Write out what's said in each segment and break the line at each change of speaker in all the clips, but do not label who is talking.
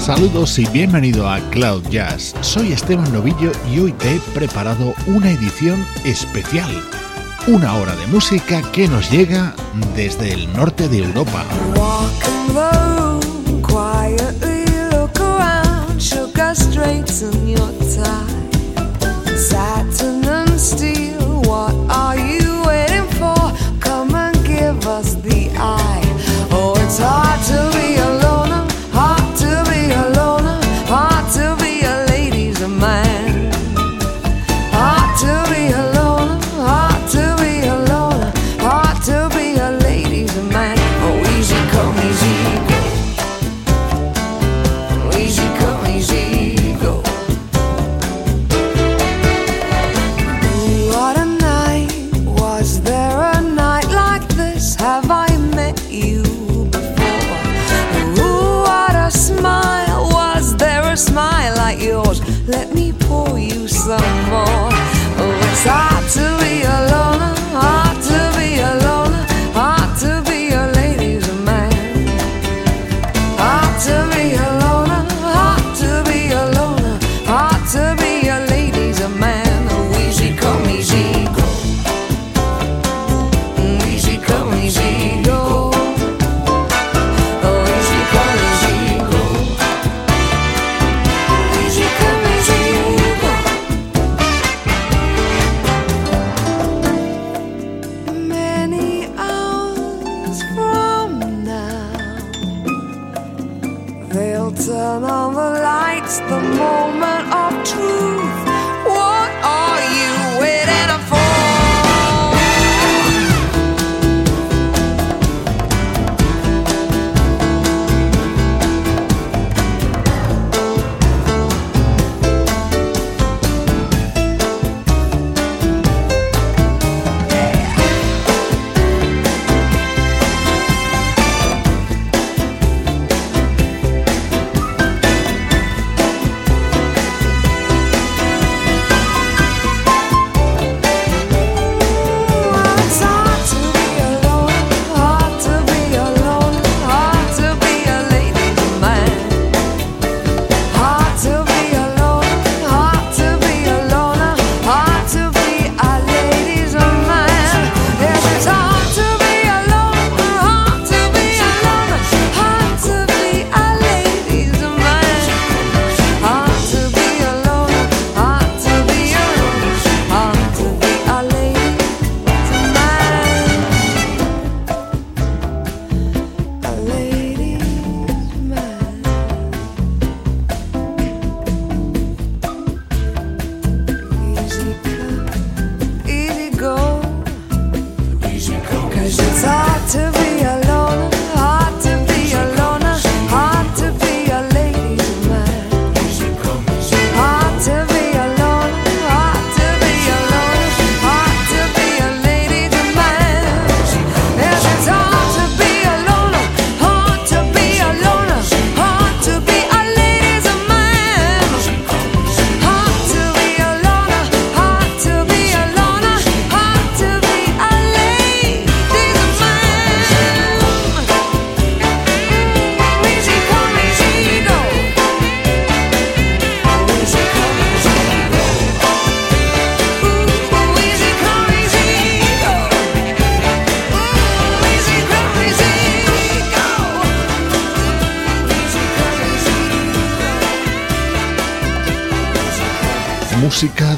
Saludos y bienvenido a Cloud Jazz. Soy Esteban Novillo y hoy te he preparado una edición especial. Una hora de música que nos llega desde el norte de Europa.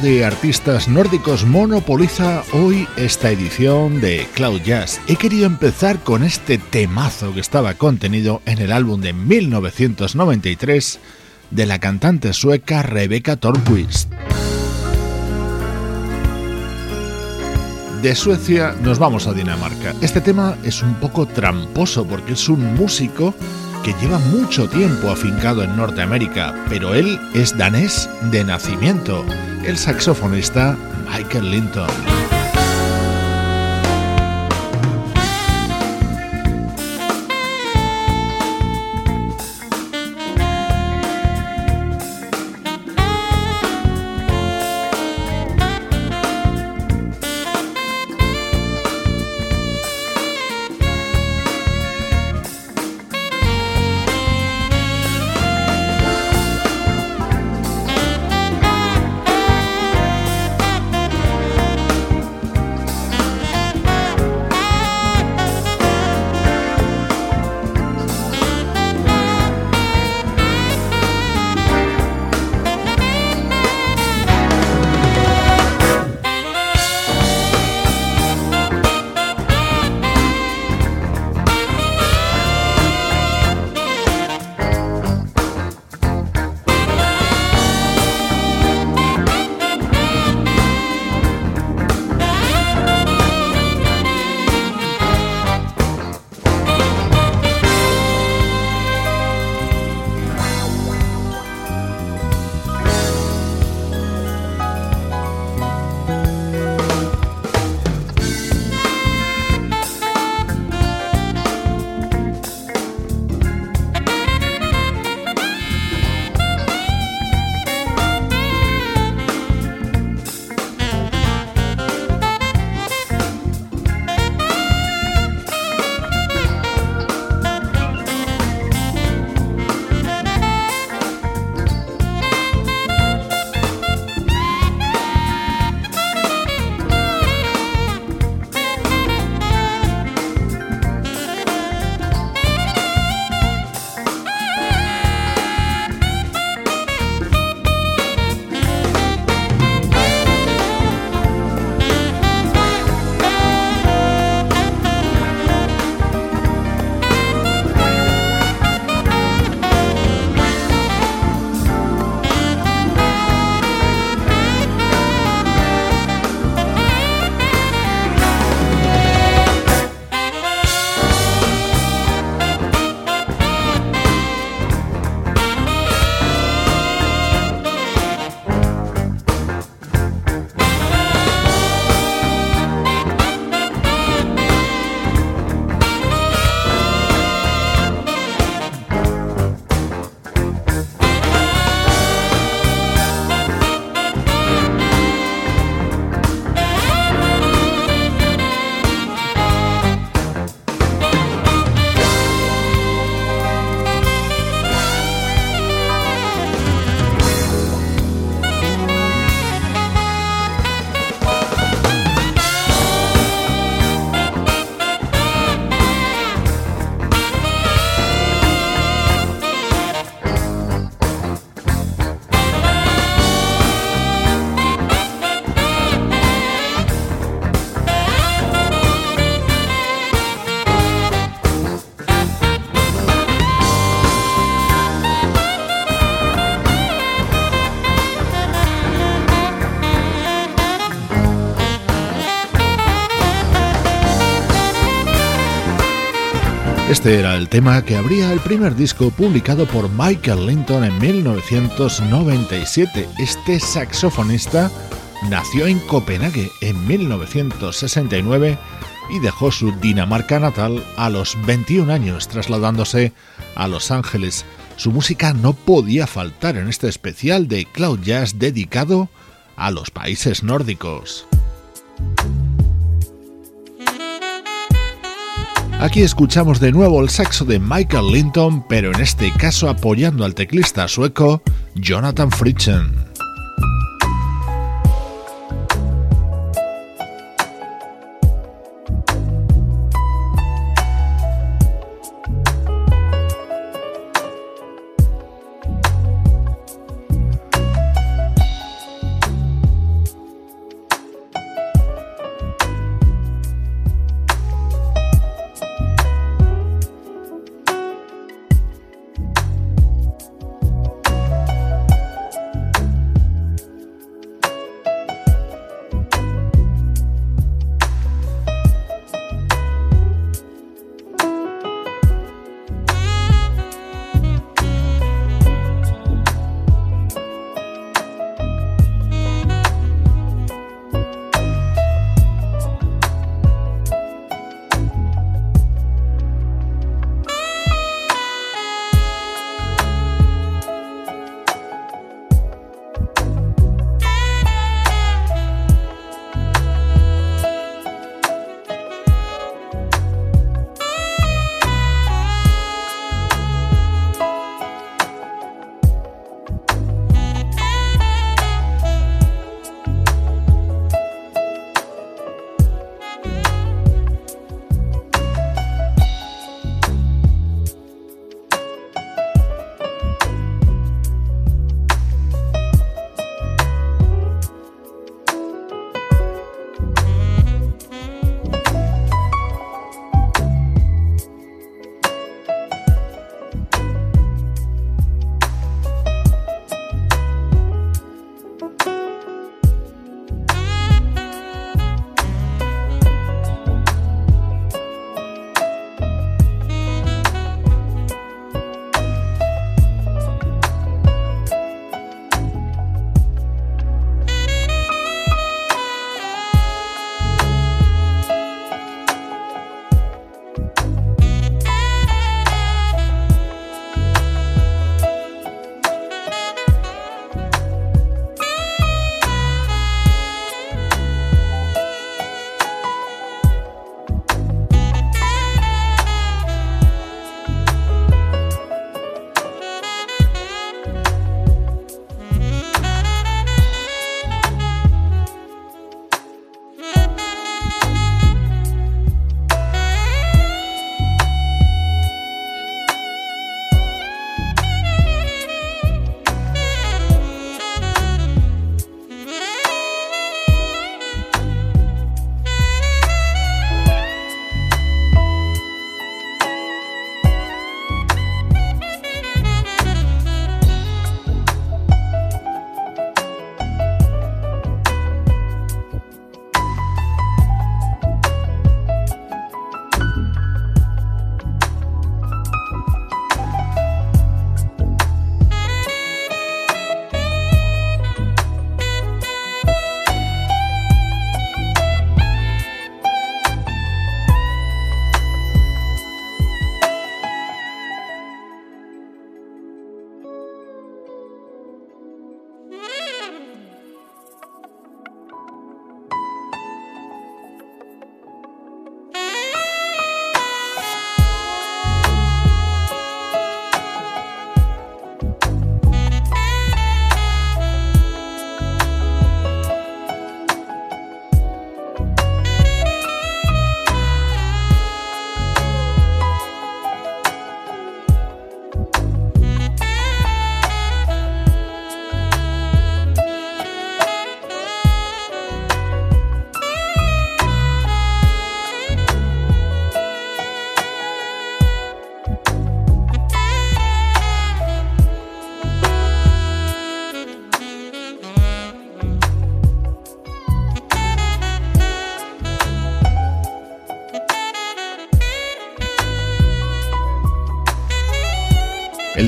De artistas nórdicos monopoliza hoy esta edición de Cloud Jazz. He querido empezar con este temazo que estaba contenido en el álbum de 1993 de la cantante sueca Rebecca Tornquist. De Suecia nos vamos a Dinamarca. Este tema es un poco tramposo porque es un músico que lleva mucho tiempo afincado en Norteamérica, pero él es danés de nacimiento, el saxofonista Michael Linton. Este era el tema que abría el primer disco publicado por Michael Linton en 1997. Este saxofonista nació en Copenhague en 1969 y dejó su Dinamarca natal a los 21 años, trasladándose a Los Ángeles. Su música no podía faltar en este especial de Cloud Jazz dedicado a los países nórdicos. Aquí escuchamos de nuevo el saxo de Michael Linton, pero en este caso apoyando al teclista sueco Jonathan Fritzen.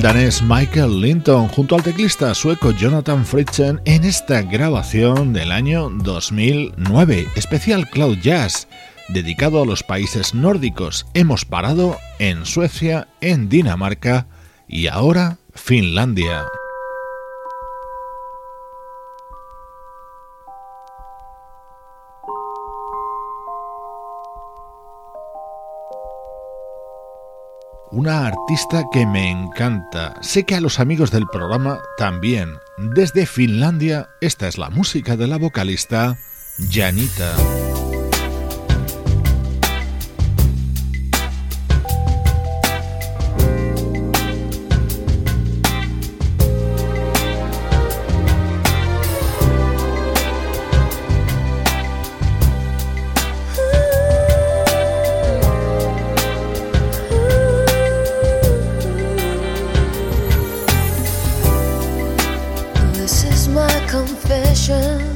Danés Michael Linton junto al teclista sueco Jonathan Fritzen en esta grabación del año 2009, especial Cloud Jazz, dedicado a los países nórdicos. Hemos parado en Suecia, en Dinamarca y ahora Finlandia. Una artista que me encanta. Sé que a los amigos del programa también. Desde Finlandia, esta es la música de la vocalista Janita. confession.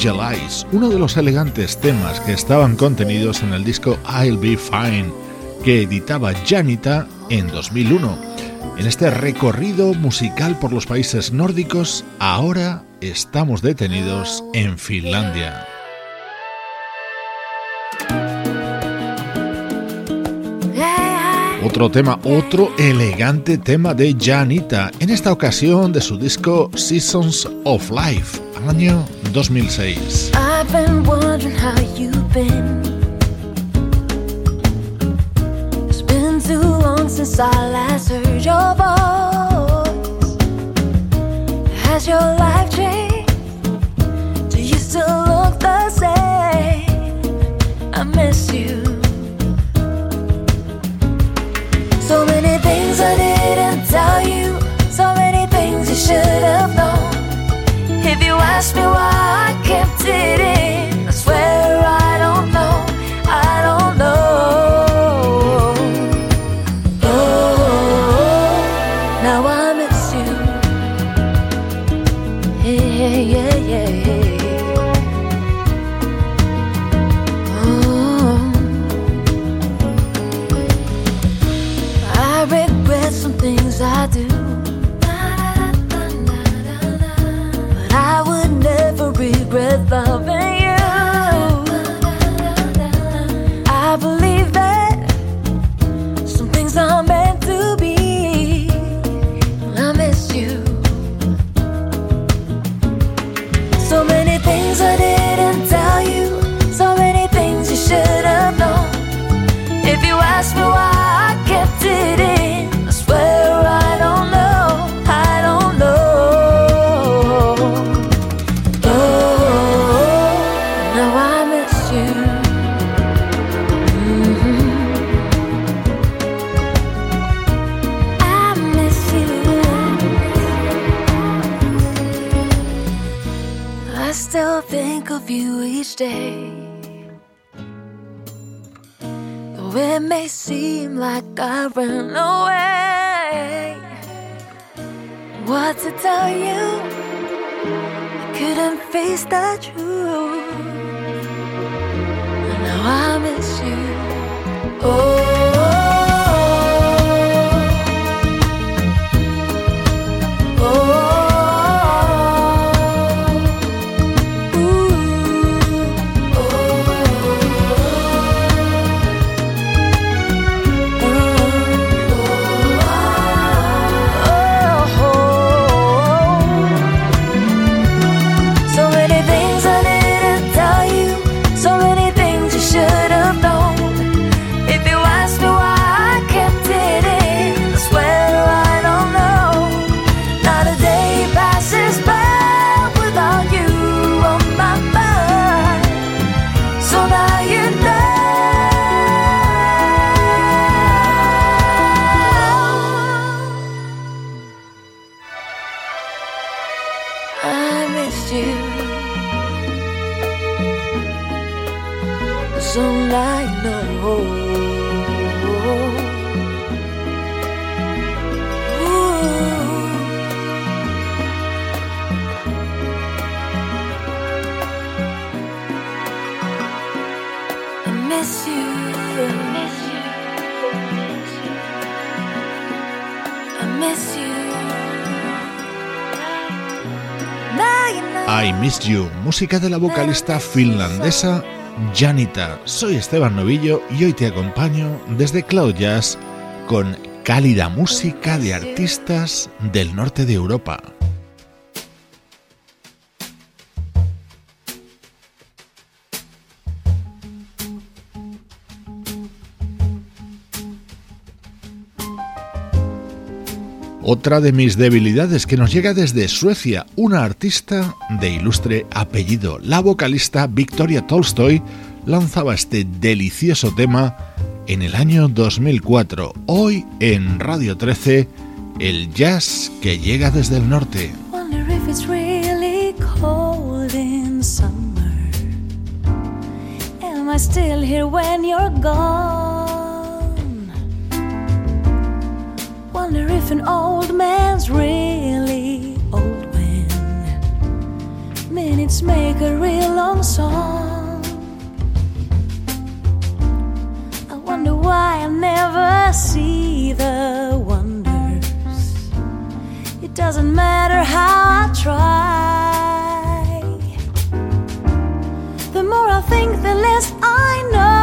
Angel Eyes, uno de los elegantes temas que estaban contenidos en el disco I'll Be Fine, que editaba Janita en 2001. En este recorrido musical por los países nórdicos, ahora estamos detenidos en Finlandia. Otro tema, otro elegante tema de Janita, en esta ocasión de su disco Seasons of Life, año 2006. I've been wondering how you've been. It's been too long since I last heard your voice. Has your life changed? Do you still look the same? I miss you. So many things I didn't tell you, so many things you should have known. If you ask me why I kept it in, I swear I ran away, what to tell you? I couldn't face the truth. And now I miss you. Oh. Música de la vocalista finlandesa Janita. Soy Esteban Novillo y hoy te acompaño desde Cloud Jazz con cálida música de artistas del norte de Europa. Otra de mis debilidades que nos llega desde Suecia, una artista de ilustre apellido. La vocalista Victoria Tolstoy lanzaba este delicioso tema en el año 2004. Hoy en Radio 13, el jazz que llega desde el norte. Wonder if an old man's really old when minutes make a real long song. I wonder why I never see the wonders. It doesn't matter how I try. The more I think, the less I know.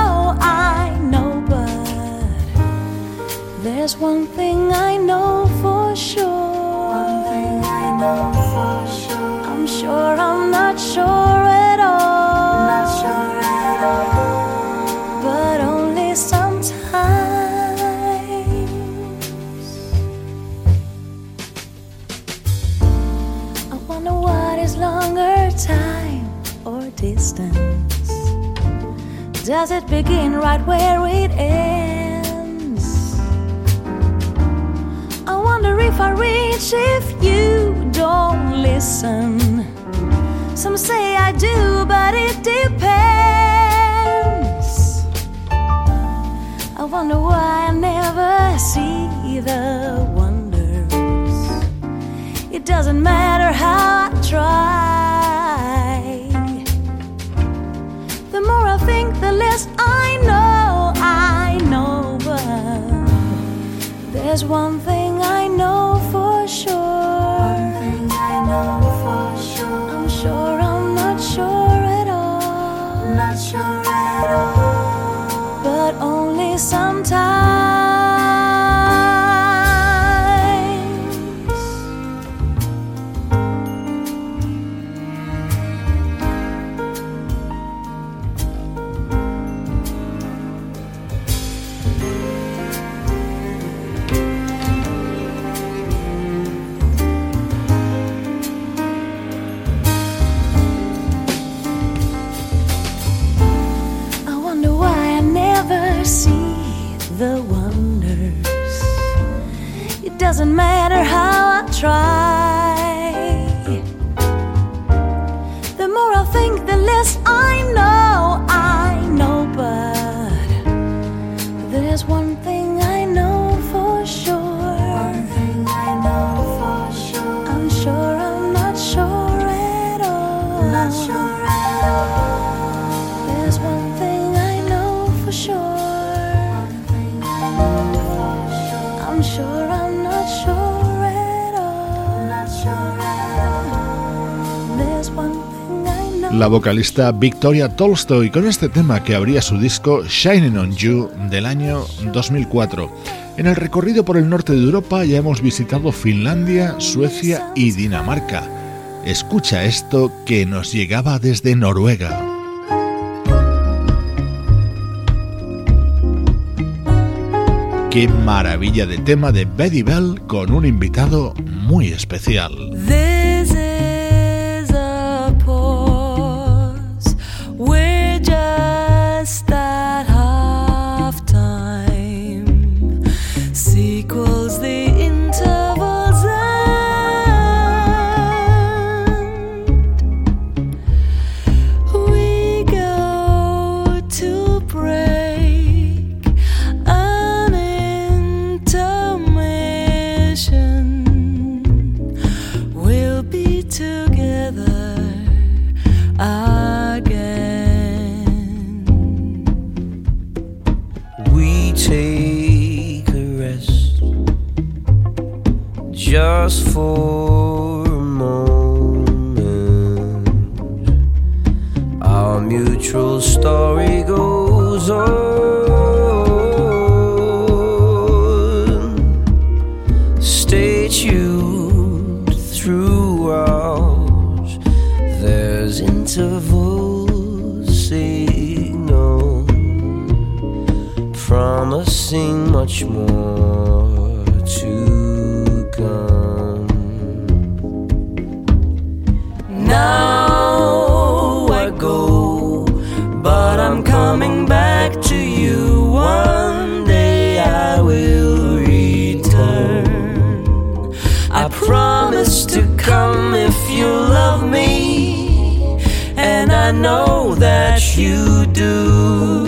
There's one thing I know for sure. One thing I know for sure. I'm sure I'm not sure at all. Not sure at all. But only sometimes. I wonder what is longer, time or distance? Does it begin right where it ends? I reach if you don't listen. Some say I do, but it depends. I wonder why I never see the wonders. It doesn't matter how I try. The more I think, the less I know. I know, but there's one doesn't matter how I try.
La vocalista Victoria Tolstoy con este tema que abría su disco Shining on You del año 2004. En el recorrido por el norte de Europa ya hemos visitado Finlandia, Suecia y Dinamarca. Escucha esto que nos llegaba desde Noruega. Qué maravilla de tema de Betty Bell con un invitado muy especial.
Promising much more to come.
Now I go, but I'm coming back to you. One day I will return. I promise to come if you love me, and I know that you do.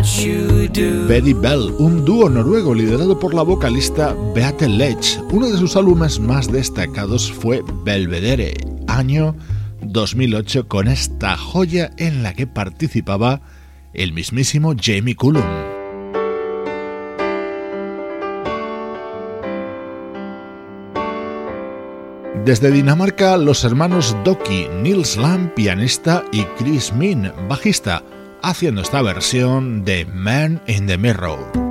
Betty Bell, un dúo noruego liderado por la vocalista Beate Lech. Uno de sus álbumes más destacados fue Belvedere, año 2008, con esta joya en la que participaba el mismísimo Jamie Cullum. Desde Dinamarca, los hermanos Doki, Nils Lam, pianista, y Chris Min, bajista, haciendo esta versión de Man in the Mirror.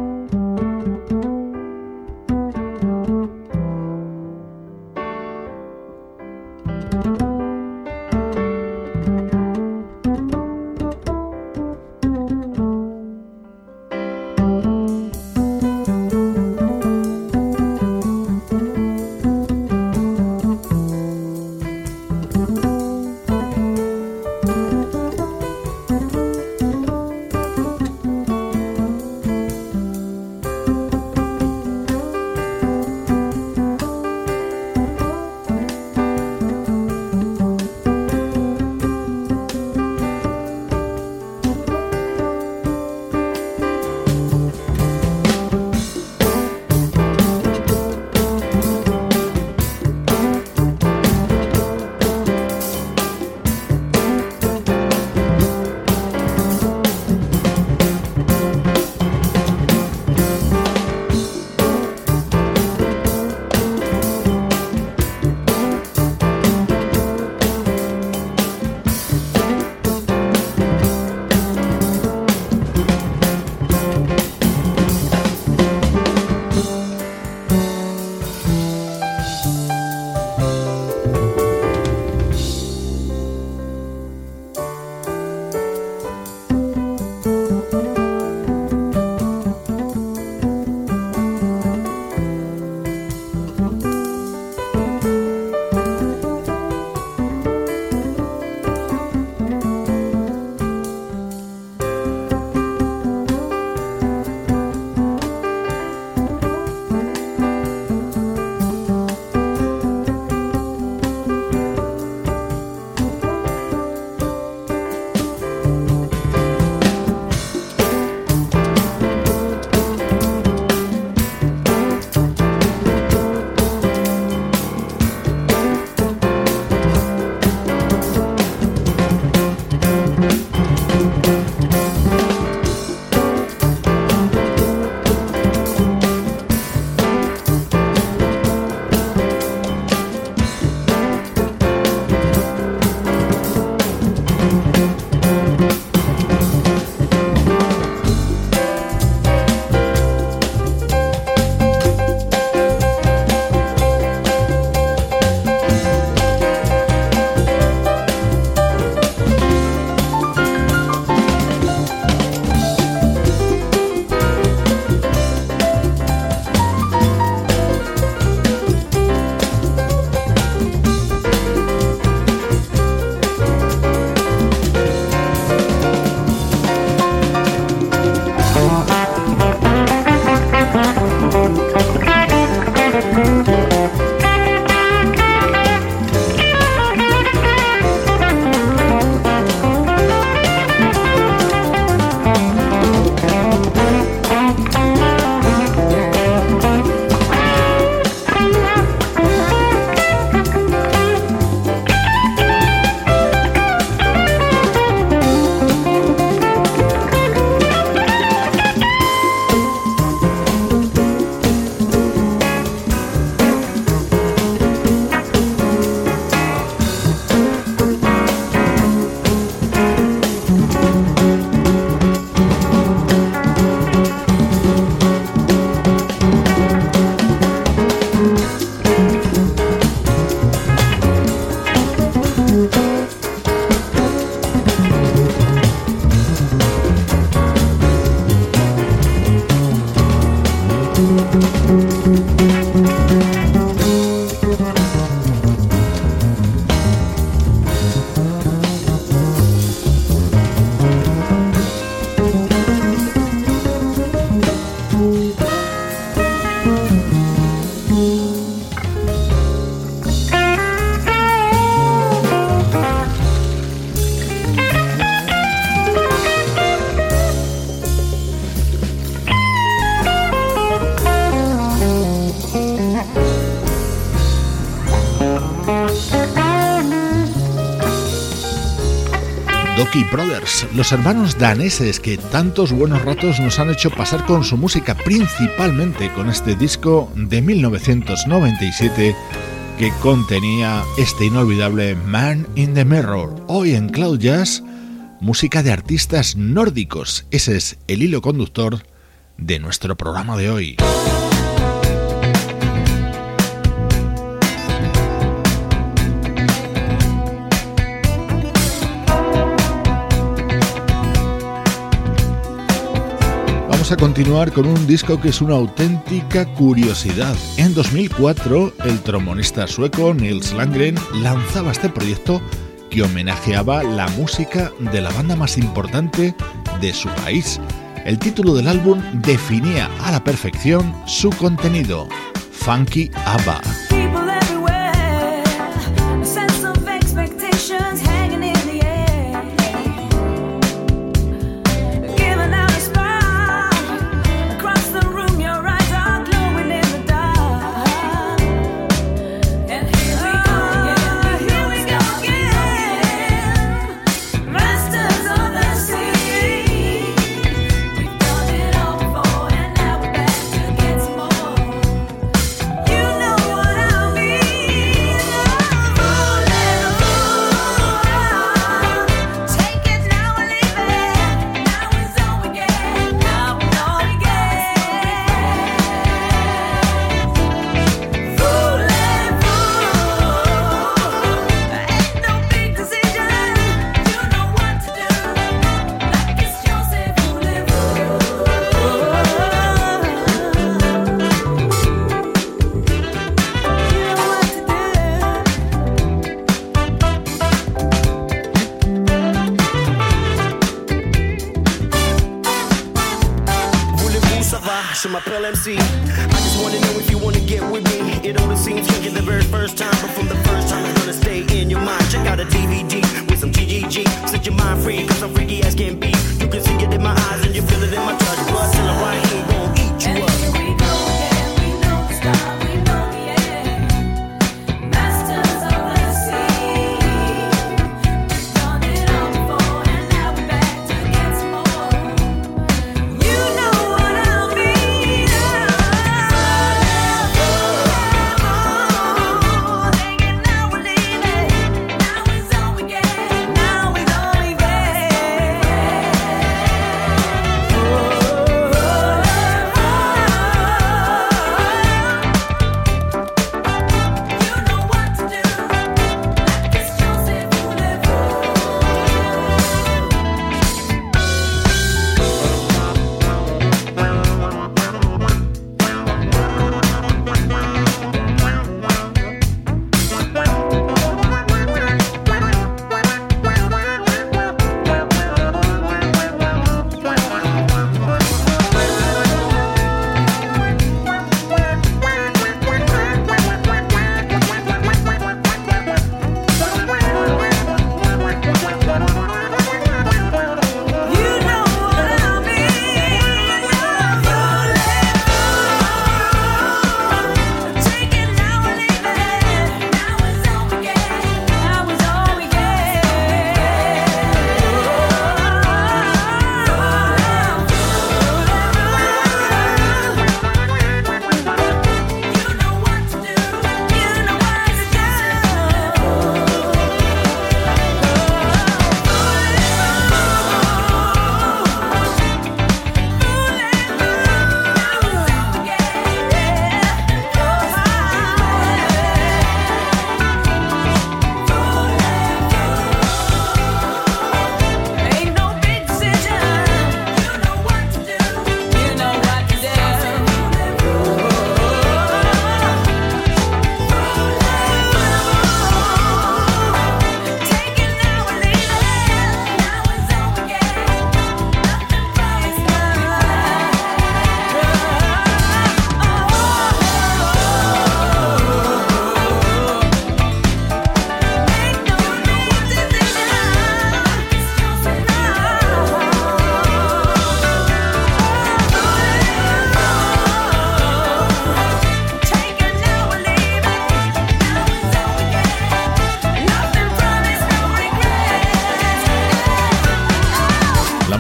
Los hermanos daneses que tantos buenos ratos nos han hecho pasar con su música, principalmente con este disco de 1997 que contenía este inolvidable Man in the Mirror. Hoy en Cloud Jazz, música de artistas nórdicos. Ese es el hilo conductor de nuestro programa de hoy. A continuar con un disco que es una auténtica curiosidad. En 2004, el trombonista sueco Nils Landgren lanzaba este proyecto que homenajeaba la música de la banda más importante de su país. El título del álbum definía a la perfección su contenido, Funky ABBA.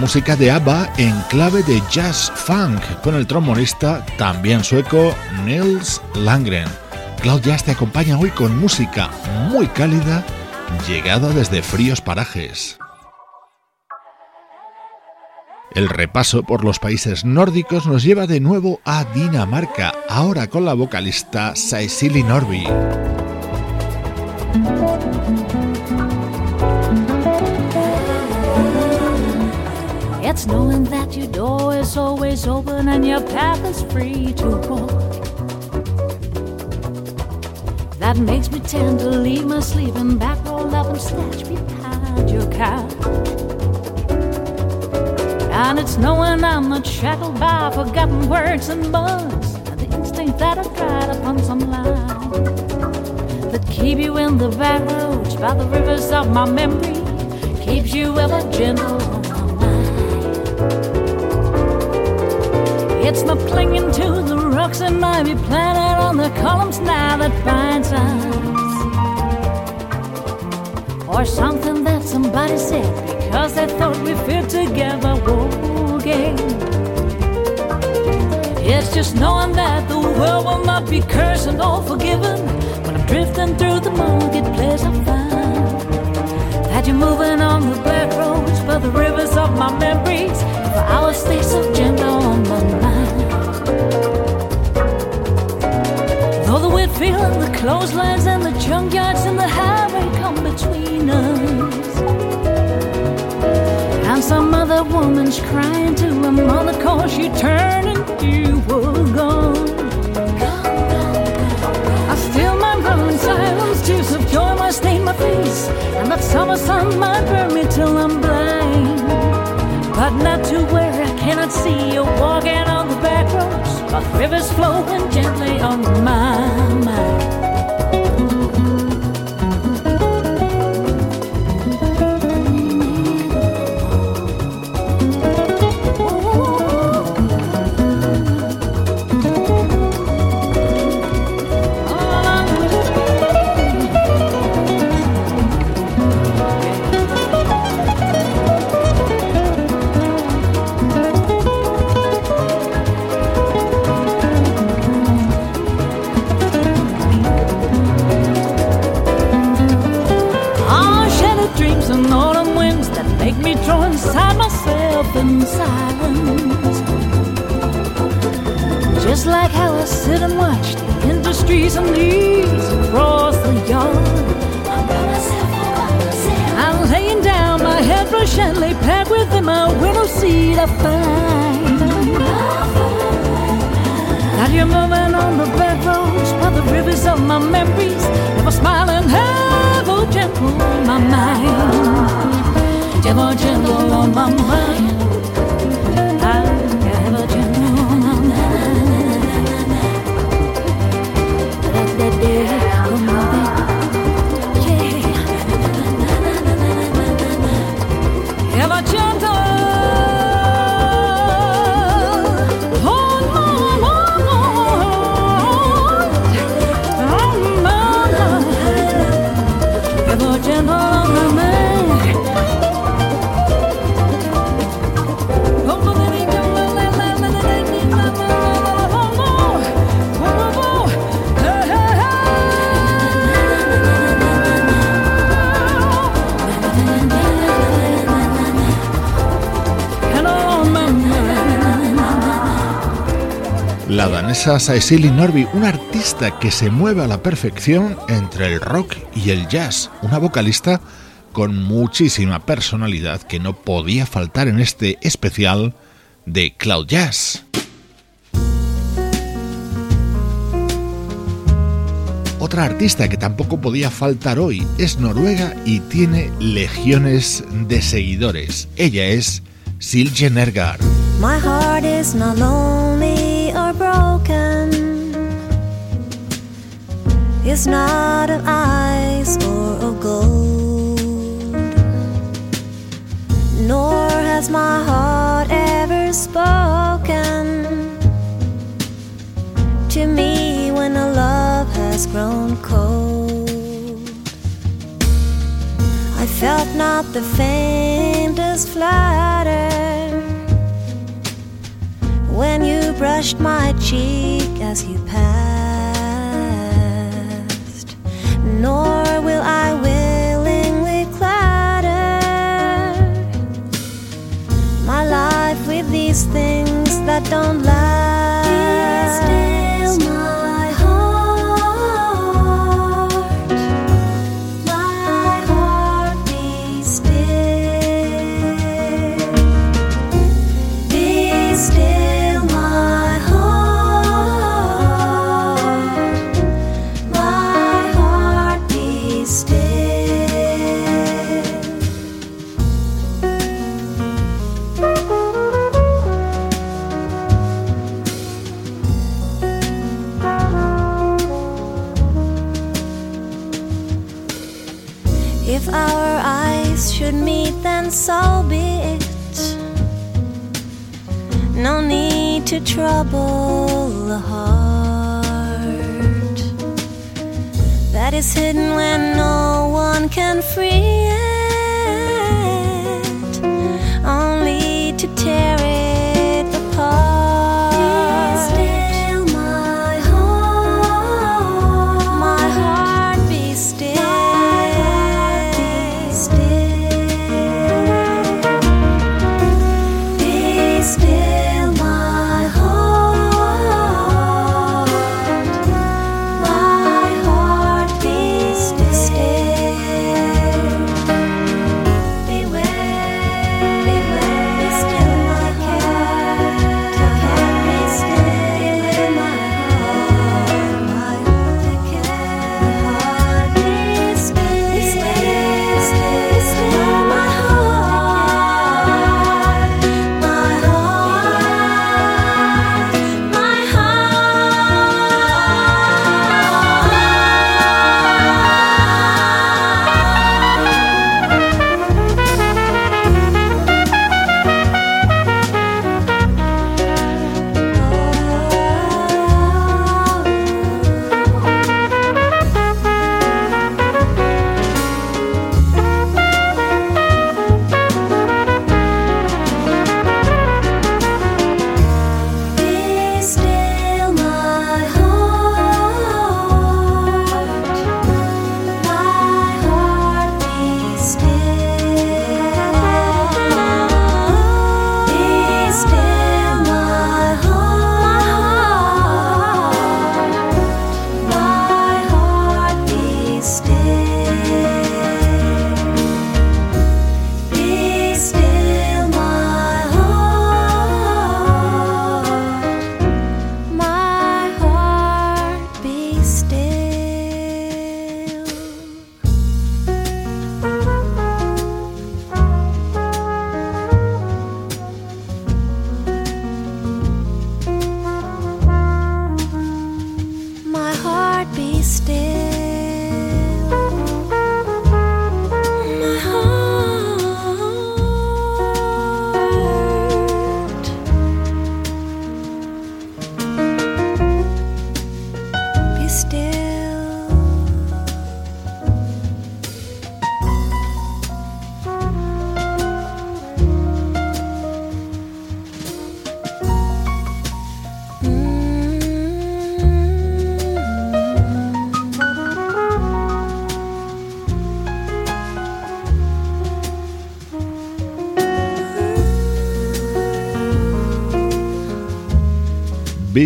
Música de ABBA en clave de jazz funk con el trombonista también sueco Nils Langren. Cloud Jazz te acompaña hoy con música muy cálida llegada desde fríos parajes. El repaso por los países nórdicos nos lleva de nuevo a Dinamarca, ahora con la vocalista Cecily Norby.
It's knowing that your door is always open and your path is free to walk. That makes me tend to leave my sleeping back rolled up and snatch behind your couch. And it's knowing I'm not shackled by forgotten words and bugs, and the instinct that I've tried upon some line that keep you in the back roads by the rivers of my memory, keeps you ever gentle It's not clinging to the rocks and ivy planted on the columns now that binds us, or something that somebody said Cause they thought we fit together, walking. It's just knowing that the world will not be cursed and all forgiven when I'm drifting through the marketplace. I find that you're moving on the back roads by the rivers of my memories. For hours stay so gentle on my mind. Though the clotheslines and the junkyards and the highway come between us. And some other woman's crying to her mother cause she turned and you were gone. I might run in silence, tears of might stain my face, and that summer sun might burn me till I'm blind. But not to where I cannot see you walking on but rivers flowing gently on my mind. Silence. Just like how I sit and watch the industries and leaves across the yard. I'm laying down my hairbrush and lay packed within my window seat. I find that you're moving on the back by the rivers of my memories. Ever smiling, ever gentle on my mind. Ever gentle on my mind.
La danesa Cecily Norby, una artista que se mueve a la perfección entre el rock y el jazz, una vocalista con muchísima personalidad que no podía faltar en este especial de Cloud Jazz. Otra artista que tampoco podía faltar hoy es noruega y tiene legiones de seguidores. Ella es Silje Nergar.
broken is not of ice or of gold, nor has my heart ever spoken to me when a love has grown cold. I
felt not the faintest flight. brushed my cheek as you passed, nor will I willingly clatter my life with these things that don't last. trouble the heart that is hidden when no one can free it, only to tear it.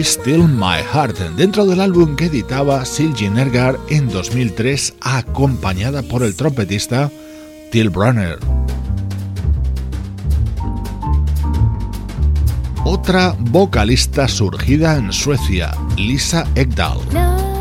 Still My Heart,
dentro del álbum que editaba Silji Nergar en 2003, acompañada por el trompetista Till Brunner. Otra vocalista surgida en Suecia, Lisa Ekdahl.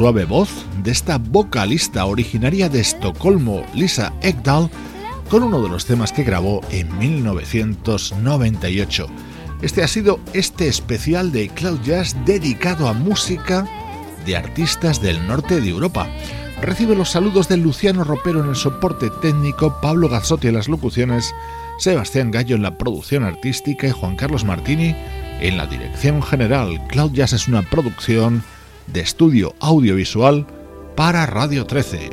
Suave voz de esta vocalista originaria de Estocolmo, Lisa Ekdahl, con uno de los temas que grabó en 1998. Este ha sido este especial de Cloud Jazz dedicado a música de artistas del norte de Europa. Recibe los saludos de Luciano Ropero en el soporte técnico, Pablo Gazzotti en las locuciones, Sebastián Gallo en la producción artística y Juan Carlos Martini en la dirección general. Cloud Jazz es una producción de estudio audiovisual para Radio 13.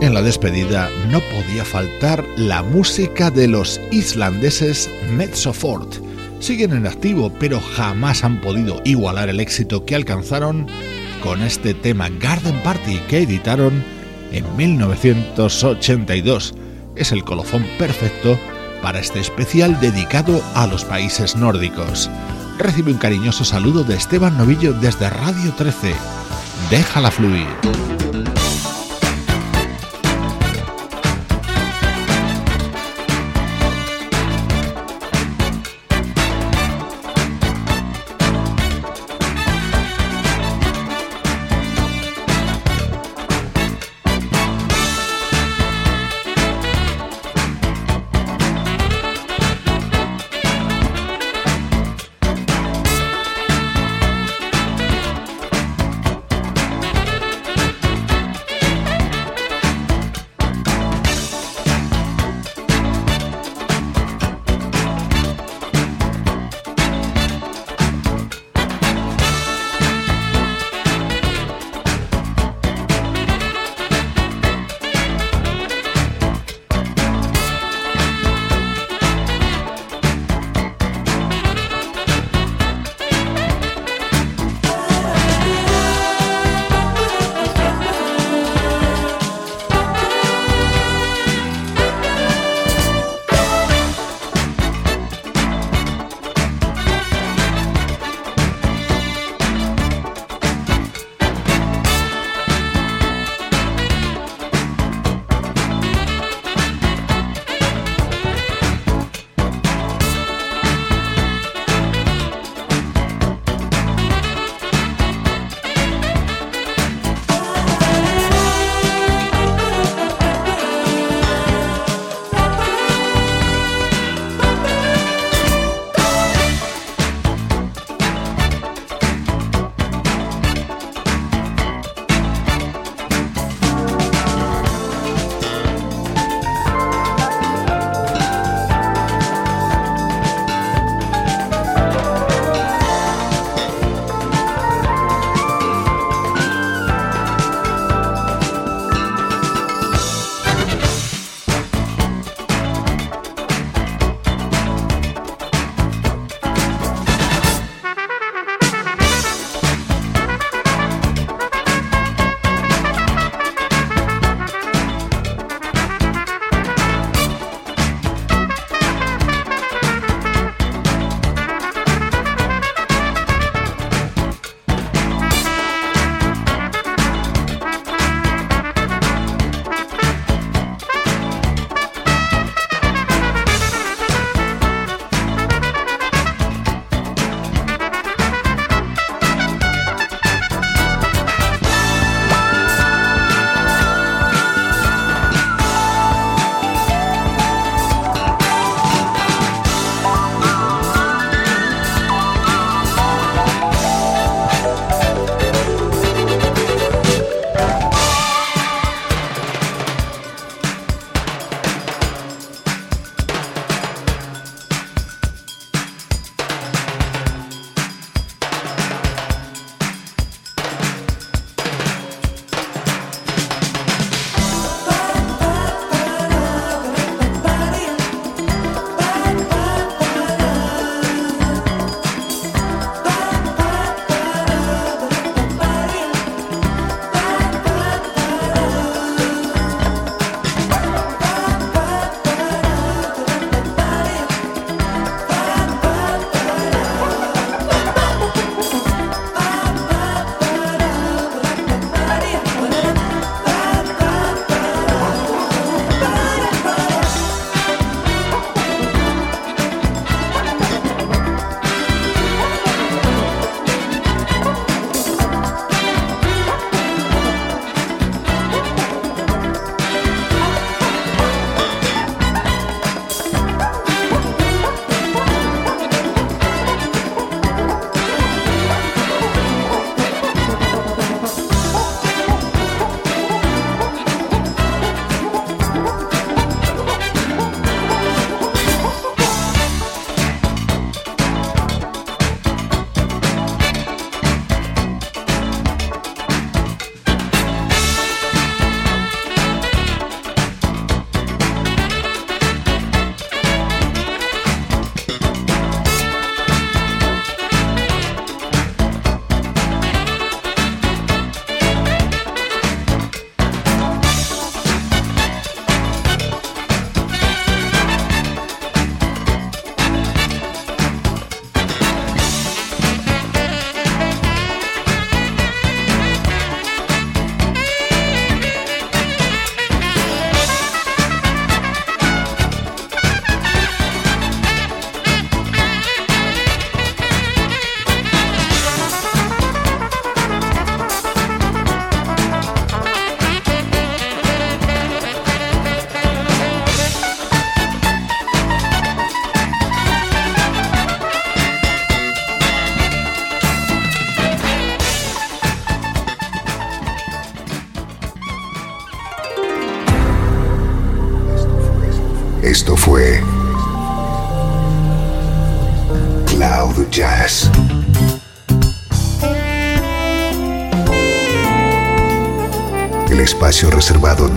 En la despedida no podía faltar la música de los islandeses Mezzofort. Siguen en activo, pero jamás han podido igualar el éxito que alcanzaron con este tema Garden Party que editaron en 1982. Es el colofón perfecto para este especial dedicado a los países nórdicos. Recibe un cariñoso saludo de Esteban Novillo desde Radio 13. Déjala fluir.